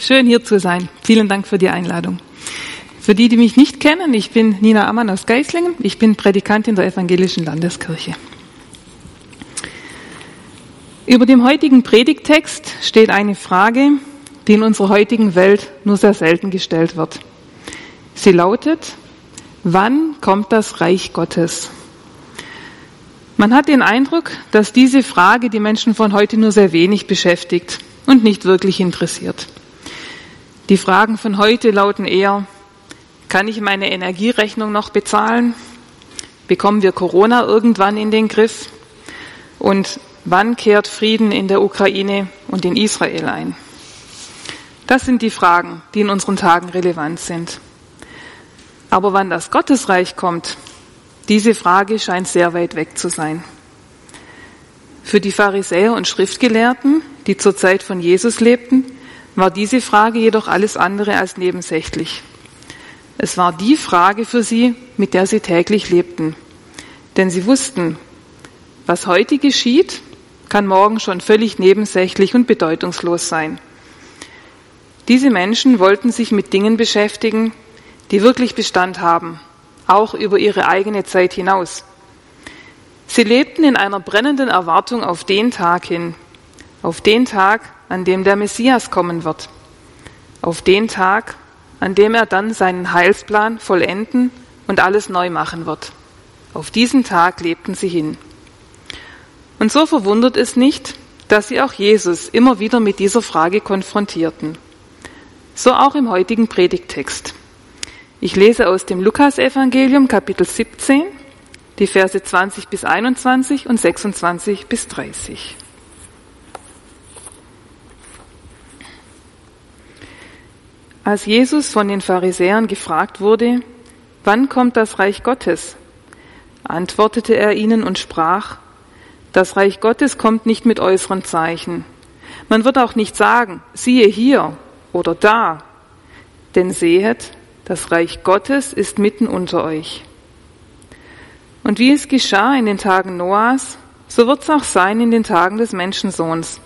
Schön hier zu sein. Vielen Dank für die Einladung. Für die, die mich nicht kennen, ich bin Nina Ammann aus Geislingen. Ich bin Predikantin der Evangelischen Landeskirche. Über dem heutigen Predigtext steht eine Frage, die in unserer heutigen Welt nur sehr selten gestellt wird. Sie lautet, wann kommt das Reich Gottes? Man hat den Eindruck, dass diese Frage die Menschen von heute nur sehr wenig beschäftigt und nicht wirklich interessiert. Die Fragen von heute lauten eher, kann ich meine Energierechnung noch bezahlen? Bekommen wir Corona irgendwann in den Griff? Und wann kehrt Frieden in der Ukraine und in Israel ein? Das sind die Fragen, die in unseren Tagen relevant sind. Aber wann das Gottesreich kommt, diese Frage scheint sehr weit weg zu sein. Für die Pharisäer und Schriftgelehrten, die zur Zeit von Jesus lebten, war diese Frage jedoch alles andere als nebensächlich. Es war die Frage für sie, mit der sie täglich lebten. Denn sie wussten, was heute geschieht, kann morgen schon völlig nebensächlich und bedeutungslos sein. Diese Menschen wollten sich mit Dingen beschäftigen, die wirklich Bestand haben, auch über ihre eigene Zeit hinaus. Sie lebten in einer brennenden Erwartung auf den Tag hin, auf den Tag, an dem der Messias kommen wird, auf den Tag, an dem er dann seinen Heilsplan vollenden und alles neu machen wird. Auf diesen Tag lebten sie hin. Und so verwundert es nicht, dass sie auch Jesus immer wieder mit dieser Frage konfrontierten. So auch im heutigen Predigtext. Ich lese aus dem Lukasevangelium Kapitel 17, die Verse 20 bis 21 und 26 bis 30. Als Jesus von den Pharisäern gefragt wurde, wann kommt das Reich Gottes? antwortete er ihnen und sprach, das Reich Gottes kommt nicht mit äußeren Zeichen. Man wird auch nicht sagen, siehe hier oder da, denn sehet, das Reich Gottes ist mitten unter euch. Und wie es geschah in den Tagen Noahs, so wird es auch sein in den Tagen des Menschensohns.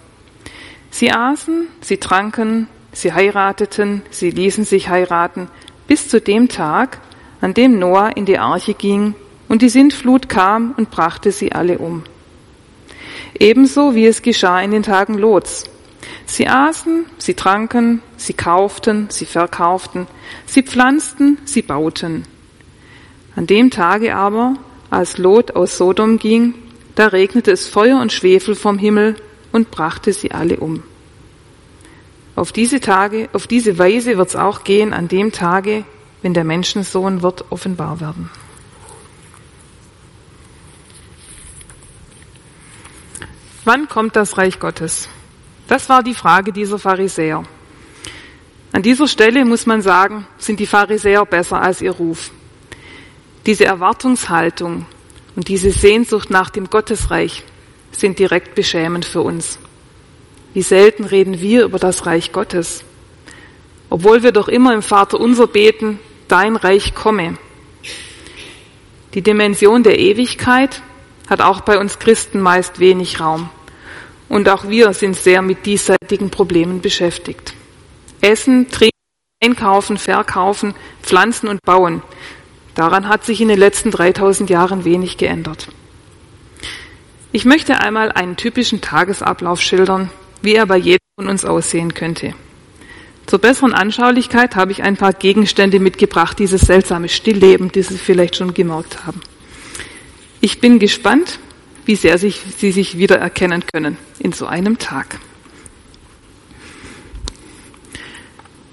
Sie aßen, sie tranken, Sie heirateten, sie ließen sich heiraten, bis zu dem Tag, an dem Noah in die Arche ging und die Sintflut kam und brachte sie alle um. Ebenso wie es geschah in den Tagen Lots. Sie aßen, sie tranken, sie kauften, sie verkauften, sie pflanzten, sie bauten. An dem Tage aber, als Lot aus Sodom ging, da regnete es Feuer und Schwefel vom Himmel und brachte sie alle um. Auf diese Tage, auf diese Weise wird es auch gehen an dem Tage, wenn der Menschensohn wird offenbar werden. Wann kommt das Reich Gottes? Das war die Frage dieser Pharisäer. An dieser Stelle muss man sagen, sind die Pharisäer besser als ihr Ruf. Diese Erwartungshaltung und diese Sehnsucht nach dem Gottesreich sind direkt beschämend für uns. Wie selten reden wir über das Reich Gottes, obwohl wir doch immer im Vater unser beten, dein Reich komme. Die Dimension der Ewigkeit hat auch bei uns Christen meist wenig Raum. Und auch wir sind sehr mit diesseitigen Problemen beschäftigt. Essen, trinken, einkaufen, verkaufen, pflanzen und bauen. Daran hat sich in den letzten 3000 Jahren wenig geändert. Ich möchte einmal einen typischen Tagesablauf schildern, wie er bei jedem von uns aussehen könnte. Zur besseren Anschaulichkeit habe ich ein paar Gegenstände mitgebracht, dieses seltsame Stillleben, das Sie vielleicht schon gemerkt haben. Ich bin gespannt, wie sehr sich, Sie sich wiedererkennen können in so einem Tag.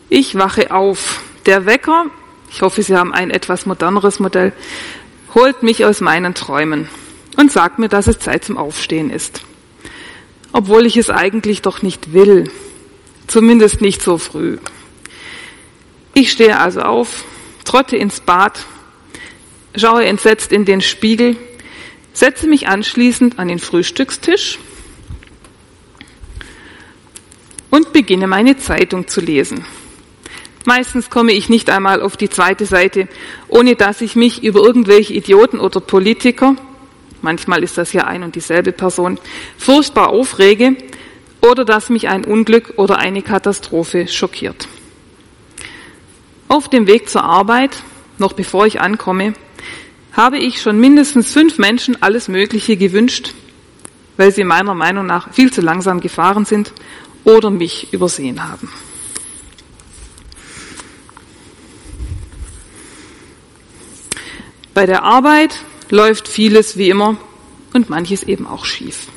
Ich wache auf. Der Wecker, ich hoffe, Sie haben ein etwas moderneres Modell, holt mich aus meinen Träumen und sagt mir, dass es Zeit zum Aufstehen ist obwohl ich es eigentlich doch nicht will, zumindest nicht so früh. Ich stehe also auf, trotte ins Bad, schaue entsetzt in den Spiegel, setze mich anschließend an den Frühstückstisch und beginne meine Zeitung zu lesen. Meistens komme ich nicht einmal auf die zweite Seite, ohne dass ich mich über irgendwelche Idioten oder Politiker manchmal ist das ja ein und dieselbe Person, furchtbar aufrege, oder dass mich ein Unglück oder eine Katastrophe schockiert. Auf dem Weg zur Arbeit, noch bevor ich ankomme, habe ich schon mindestens fünf Menschen alles Mögliche gewünscht, weil sie meiner Meinung nach viel zu langsam gefahren sind oder mich übersehen haben. Bei der Arbeit läuft vieles wie immer und manches eben auch schief.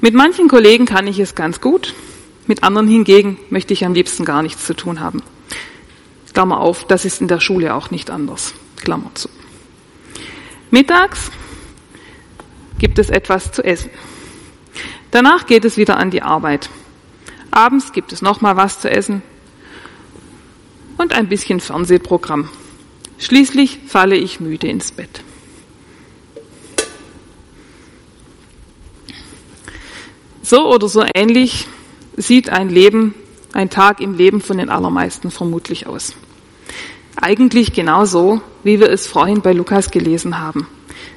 Mit manchen Kollegen kann ich es ganz gut, mit anderen hingegen möchte ich am liebsten gar nichts zu tun haben. Klammer auf, das ist in der Schule auch nicht anders. Klammer zu. Mittags gibt es etwas zu essen. Danach geht es wieder an die Arbeit. Abends gibt es nochmal was zu essen und ein bisschen Fernsehprogramm. Schließlich falle ich müde ins Bett. So oder so ähnlich sieht ein Leben, ein Tag im Leben von den allermeisten vermutlich aus. Eigentlich genau so, wie wir es vorhin bei Lukas gelesen haben.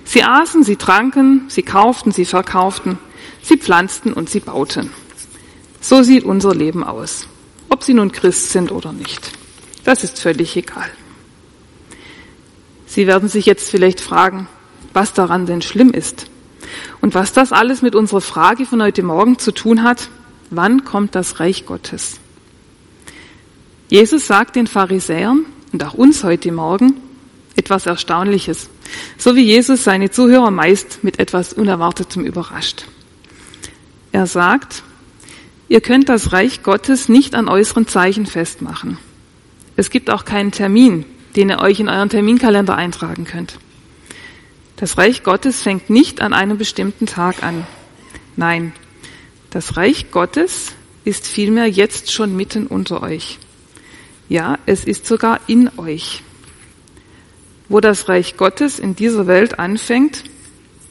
Sie aßen, sie tranken, sie kauften, sie verkauften, sie pflanzten und sie bauten. So sieht unser Leben aus, ob Sie nun Christ sind oder nicht. Das ist völlig egal. Sie werden sich jetzt vielleicht fragen, was daran denn schlimm ist und was das alles mit unserer Frage von heute Morgen zu tun hat, wann kommt das Reich Gottes? Jesus sagt den Pharisäern und auch uns heute Morgen etwas Erstaunliches, so wie Jesus seine Zuhörer meist mit etwas Unerwartetem überrascht. Er sagt, ihr könnt das Reich Gottes nicht an äußeren Zeichen festmachen. Es gibt auch keinen Termin, den ihr euch in euren Terminkalender eintragen könnt. Das Reich Gottes fängt nicht an einem bestimmten Tag an. Nein, das Reich Gottes ist vielmehr jetzt schon mitten unter euch. Ja, es ist sogar in euch. Wo das Reich Gottes in dieser Welt anfängt,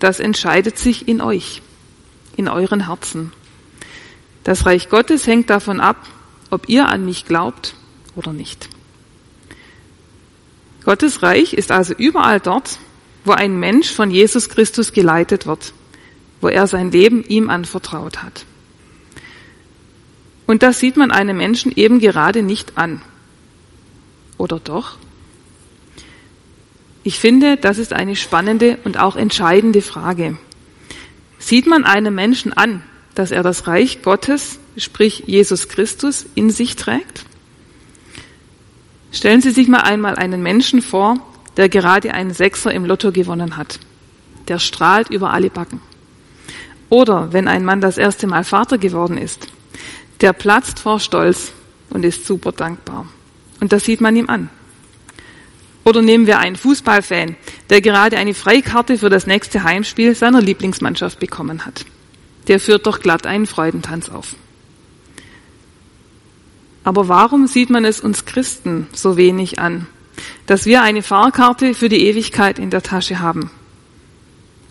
das entscheidet sich in euch, in euren Herzen. Das Reich Gottes hängt davon ab, ob ihr an mich glaubt oder nicht. Gottes Reich ist also überall dort, wo ein Mensch von Jesus Christus geleitet wird, wo er sein Leben ihm anvertraut hat. Und das sieht man einem Menschen eben gerade nicht an. Oder doch? Ich finde, das ist eine spannende und auch entscheidende Frage. Sieht man einem Menschen an, dass er das Reich Gottes, sprich Jesus Christus, in sich trägt? Stellen Sie sich mal einmal einen Menschen vor, der gerade einen Sechser im Lotto gewonnen hat. Der strahlt über alle Backen. Oder wenn ein Mann das erste Mal Vater geworden ist, der platzt vor Stolz und ist super dankbar. Und das sieht man ihm an. Oder nehmen wir einen Fußballfan, der gerade eine Freikarte für das nächste Heimspiel seiner Lieblingsmannschaft bekommen hat. Der führt doch glatt einen Freudentanz auf. Aber warum sieht man es uns Christen so wenig an, dass wir eine Fahrkarte für die Ewigkeit in der Tasche haben?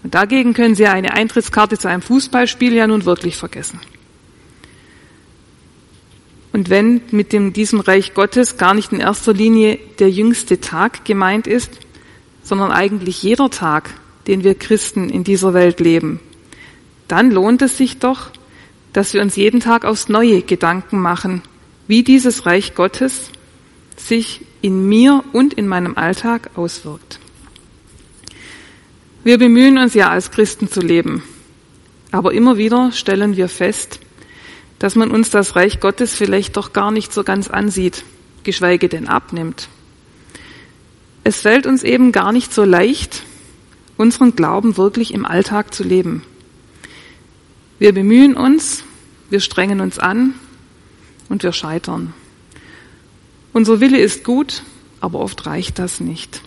Und dagegen können Sie eine Eintrittskarte zu einem Fußballspiel ja nun wirklich vergessen. Und wenn mit dem, diesem Reich Gottes gar nicht in erster Linie der jüngste Tag gemeint ist, sondern eigentlich jeder Tag, den wir Christen in dieser Welt leben, dann lohnt es sich doch, dass wir uns jeden Tag aufs Neue Gedanken machen, wie dieses Reich Gottes sich in mir und in meinem Alltag auswirkt. Wir bemühen uns ja als Christen zu leben, aber immer wieder stellen wir fest, dass man uns das Reich Gottes vielleicht doch gar nicht so ganz ansieht, geschweige denn abnimmt. Es fällt uns eben gar nicht so leicht, unseren Glauben wirklich im Alltag zu leben. Wir bemühen uns, wir strengen uns an, und wir scheitern. Unser Wille ist gut, aber oft reicht das nicht.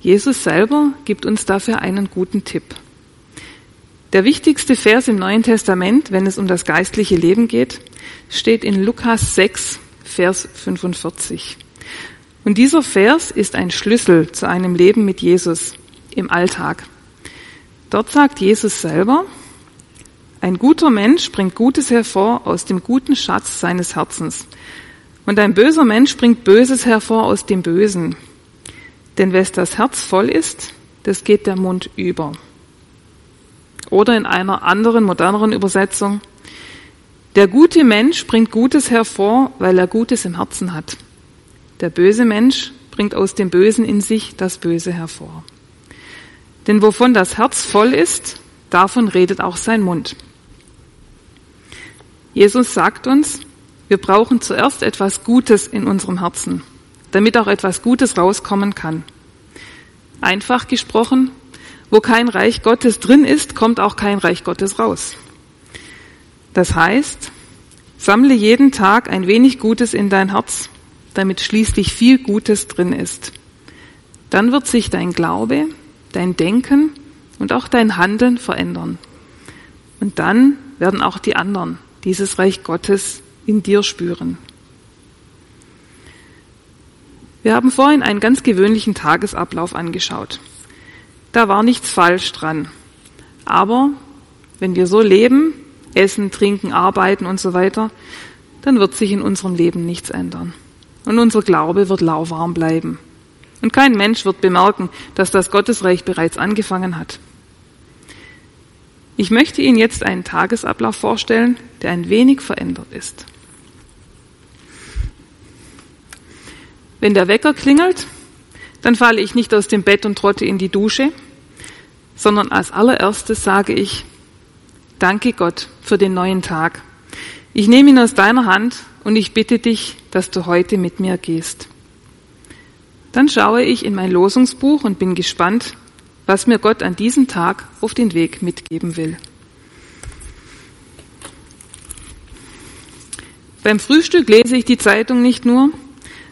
Jesus selber gibt uns dafür einen guten Tipp. Der wichtigste Vers im Neuen Testament, wenn es um das geistliche Leben geht, steht in Lukas 6, Vers 45. Und dieser Vers ist ein Schlüssel zu einem Leben mit Jesus im Alltag. Dort sagt Jesus selber, ein guter Mensch bringt Gutes hervor aus dem guten Schatz seines Herzens. Und ein böser Mensch bringt Böses hervor aus dem Bösen. Denn wes das Herz voll ist, das geht der Mund über. Oder in einer anderen, moderneren Übersetzung, der gute Mensch bringt Gutes hervor, weil er Gutes im Herzen hat. Der böse Mensch bringt aus dem Bösen in sich das Böse hervor. Denn wovon das Herz voll ist, davon redet auch sein Mund. Jesus sagt uns, wir brauchen zuerst etwas Gutes in unserem Herzen, damit auch etwas Gutes rauskommen kann. Einfach gesprochen, wo kein Reich Gottes drin ist, kommt auch kein Reich Gottes raus. Das heißt, sammle jeden Tag ein wenig Gutes in dein Herz, damit schließlich viel Gutes drin ist. Dann wird sich dein Glaube, dein Denken und auch dein Handeln verändern. Und dann werden auch die anderen dieses Reich Gottes in dir spüren. Wir haben vorhin einen ganz gewöhnlichen Tagesablauf angeschaut. Da war nichts falsch dran. Aber wenn wir so leben, essen, trinken, arbeiten und so weiter, dann wird sich in unserem Leben nichts ändern. Und unser Glaube wird lauwarm bleiben. Und kein Mensch wird bemerken, dass das Gottesreich bereits angefangen hat. Ich möchte Ihnen jetzt einen Tagesablauf vorstellen, der ein wenig verändert ist. Wenn der Wecker klingelt, dann falle ich nicht aus dem Bett und trotte in die Dusche, sondern als allererstes sage ich, danke Gott für den neuen Tag. Ich nehme ihn aus deiner Hand und ich bitte dich, dass du heute mit mir gehst. Dann schaue ich in mein Losungsbuch und bin gespannt, was mir Gott an diesem Tag auf den Weg mitgeben will. Beim Frühstück lese ich die Zeitung nicht nur,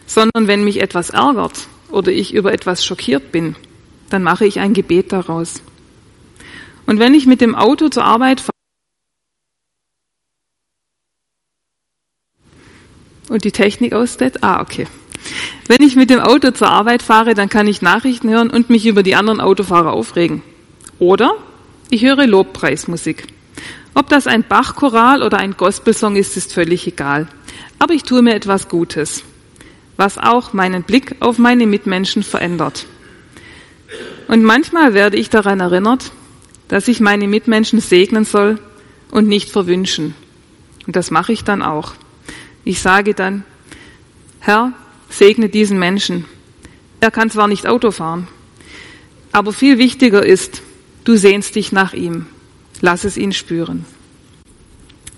sondern wenn mich etwas ärgert oder ich über etwas schockiert bin, dann mache ich ein Gebet daraus. Und wenn ich mit dem Auto zur Arbeit fahre und die Technik aussteht, ah, okay. Wenn ich mit dem Auto zur Arbeit fahre, dann kann ich Nachrichten hören und mich über die anderen Autofahrer aufregen. Oder ich höre Lobpreismusik. Ob das ein Bachchoral oder ein Gospelsong ist, ist völlig egal. Aber ich tue mir etwas Gutes was auch meinen Blick auf meine Mitmenschen verändert. Und manchmal werde ich daran erinnert, dass ich meine Mitmenschen segnen soll und nicht verwünschen. Und das mache ich dann auch. Ich sage dann, Herr, segne diesen Menschen. Er kann zwar nicht Auto fahren, aber viel wichtiger ist, du sehnst dich nach ihm. Lass es ihn spüren.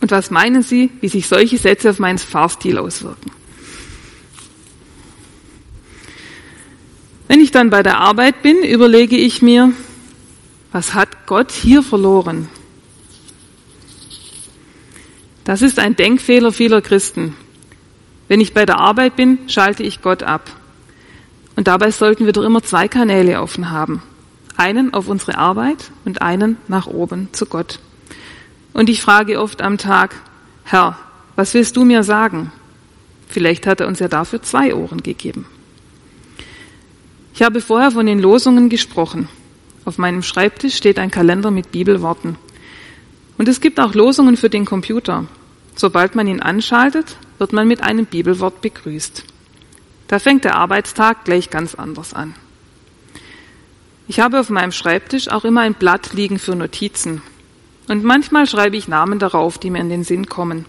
Und was meinen Sie, wie sich solche Sätze auf meinen Fahrstil auswirken? Wenn ich dann bei der Arbeit bin, überlege ich mir, was hat Gott hier verloren? Das ist ein Denkfehler vieler Christen. Wenn ich bei der Arbeit bin, schalte ich Gott ab. Und dabei sollten wir doch immer zwei Kanäle offen haben. Einen auf unsere Arbeit und einen nach oben zu Gott. Und ich frage oft am Tag, Herr, was willst du mir sagen? Vielleicht hat er uns ja dafür zwei Ohren gegeben. Ich habe vorher von den Losungen gesprochen. Auf meinem Schreibtisch steht ein Kalender mit Bibelworten. Und es gibt auch Losungen für den Computer. Sobald man ihn anschaltet, wird man mit einem Bibelwort begrüßt. Da fängt der Arbeitstag gleich ganz anders an. Ich habe auf meinem Schreibtisch auch immer ein Blatt liegen für Notizen. Und manchmal schreibe ich Namen darauf, die mir in den Sinn kommen.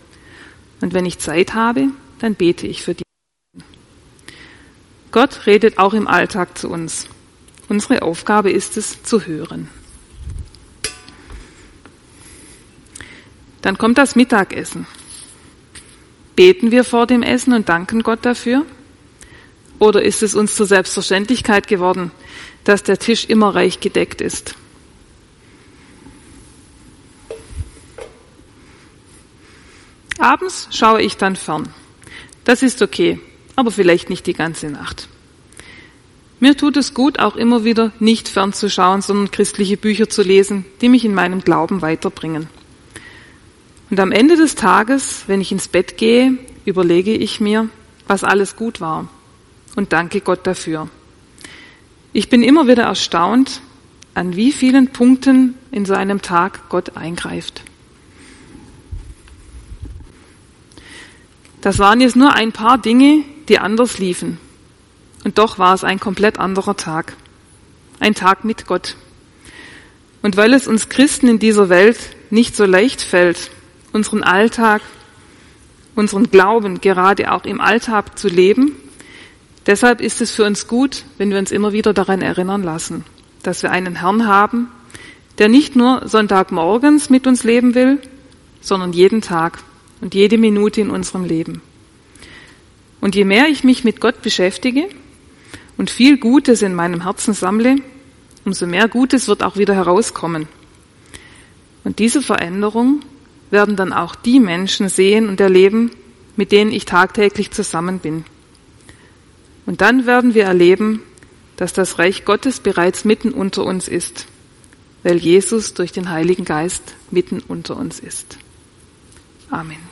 Und wenn ich Zeit habe, dann bete ich für die. Gott redet auch im Alltag zu uns. Unsere Aufgabe ist es, zu hören. Dann kommt das Mittagessen. Beten wir vor dem Essen und danken Gott dafür? Oder ist es uns zur Selbstverständlichkeit geworden, dass der Tisch immer reich gedeckt ist? Abends schaue ich dann fern. Das ist okay aber vielleicht nicht die ganze Nacht. Mir tut es gut, auch immer wieder nicht fernzuschauen, sondern christliche Bücher zu lesen, die mich in meinem Glauben weiterbringen. Und am Ende des Tages, wenn ich ins Bett gehe, überlege ich mir, was alles gut war und danke Gott dafür. Ich bin immer wieder erstaunt, an wie vielen Punkten in so einem Tag Gott eingreift. Das waren jetzt nur ein paar Dinge, die anders liefen. Und doch war es ein komplett anderer Tag. Ein Tag mit Gott. Und weil es uns Christen in dieser Welt nicht so leicht fällt, unseren Alltag, unseren Glauben gerade auch im Alltag zu leben, deshalb ist es für uns gut, wenn wir uns immer wieder daran erinnern lassen, dass wir einen Herrn haben, der nicht nur Sonntagmorgens mit uns leben will, sondern jeden Tag und jede Minute in unserem Leben. Und je mehr ich mich mit Gott beschäftige und viel Gutes in meinem Herzen sammle, umso mehr Gutes wird auch wieder herauskommen. Und diese Veränderung werden dann auch die Menschen sehen und erleben, mit denen ich tagtäglich zusammen bin. Und dann werden wir erleben, dass das Reich Gottes bereits mitten unter uns ist, weil Jesus durch den Heiligen Geist mitten unter uns ist. Amen.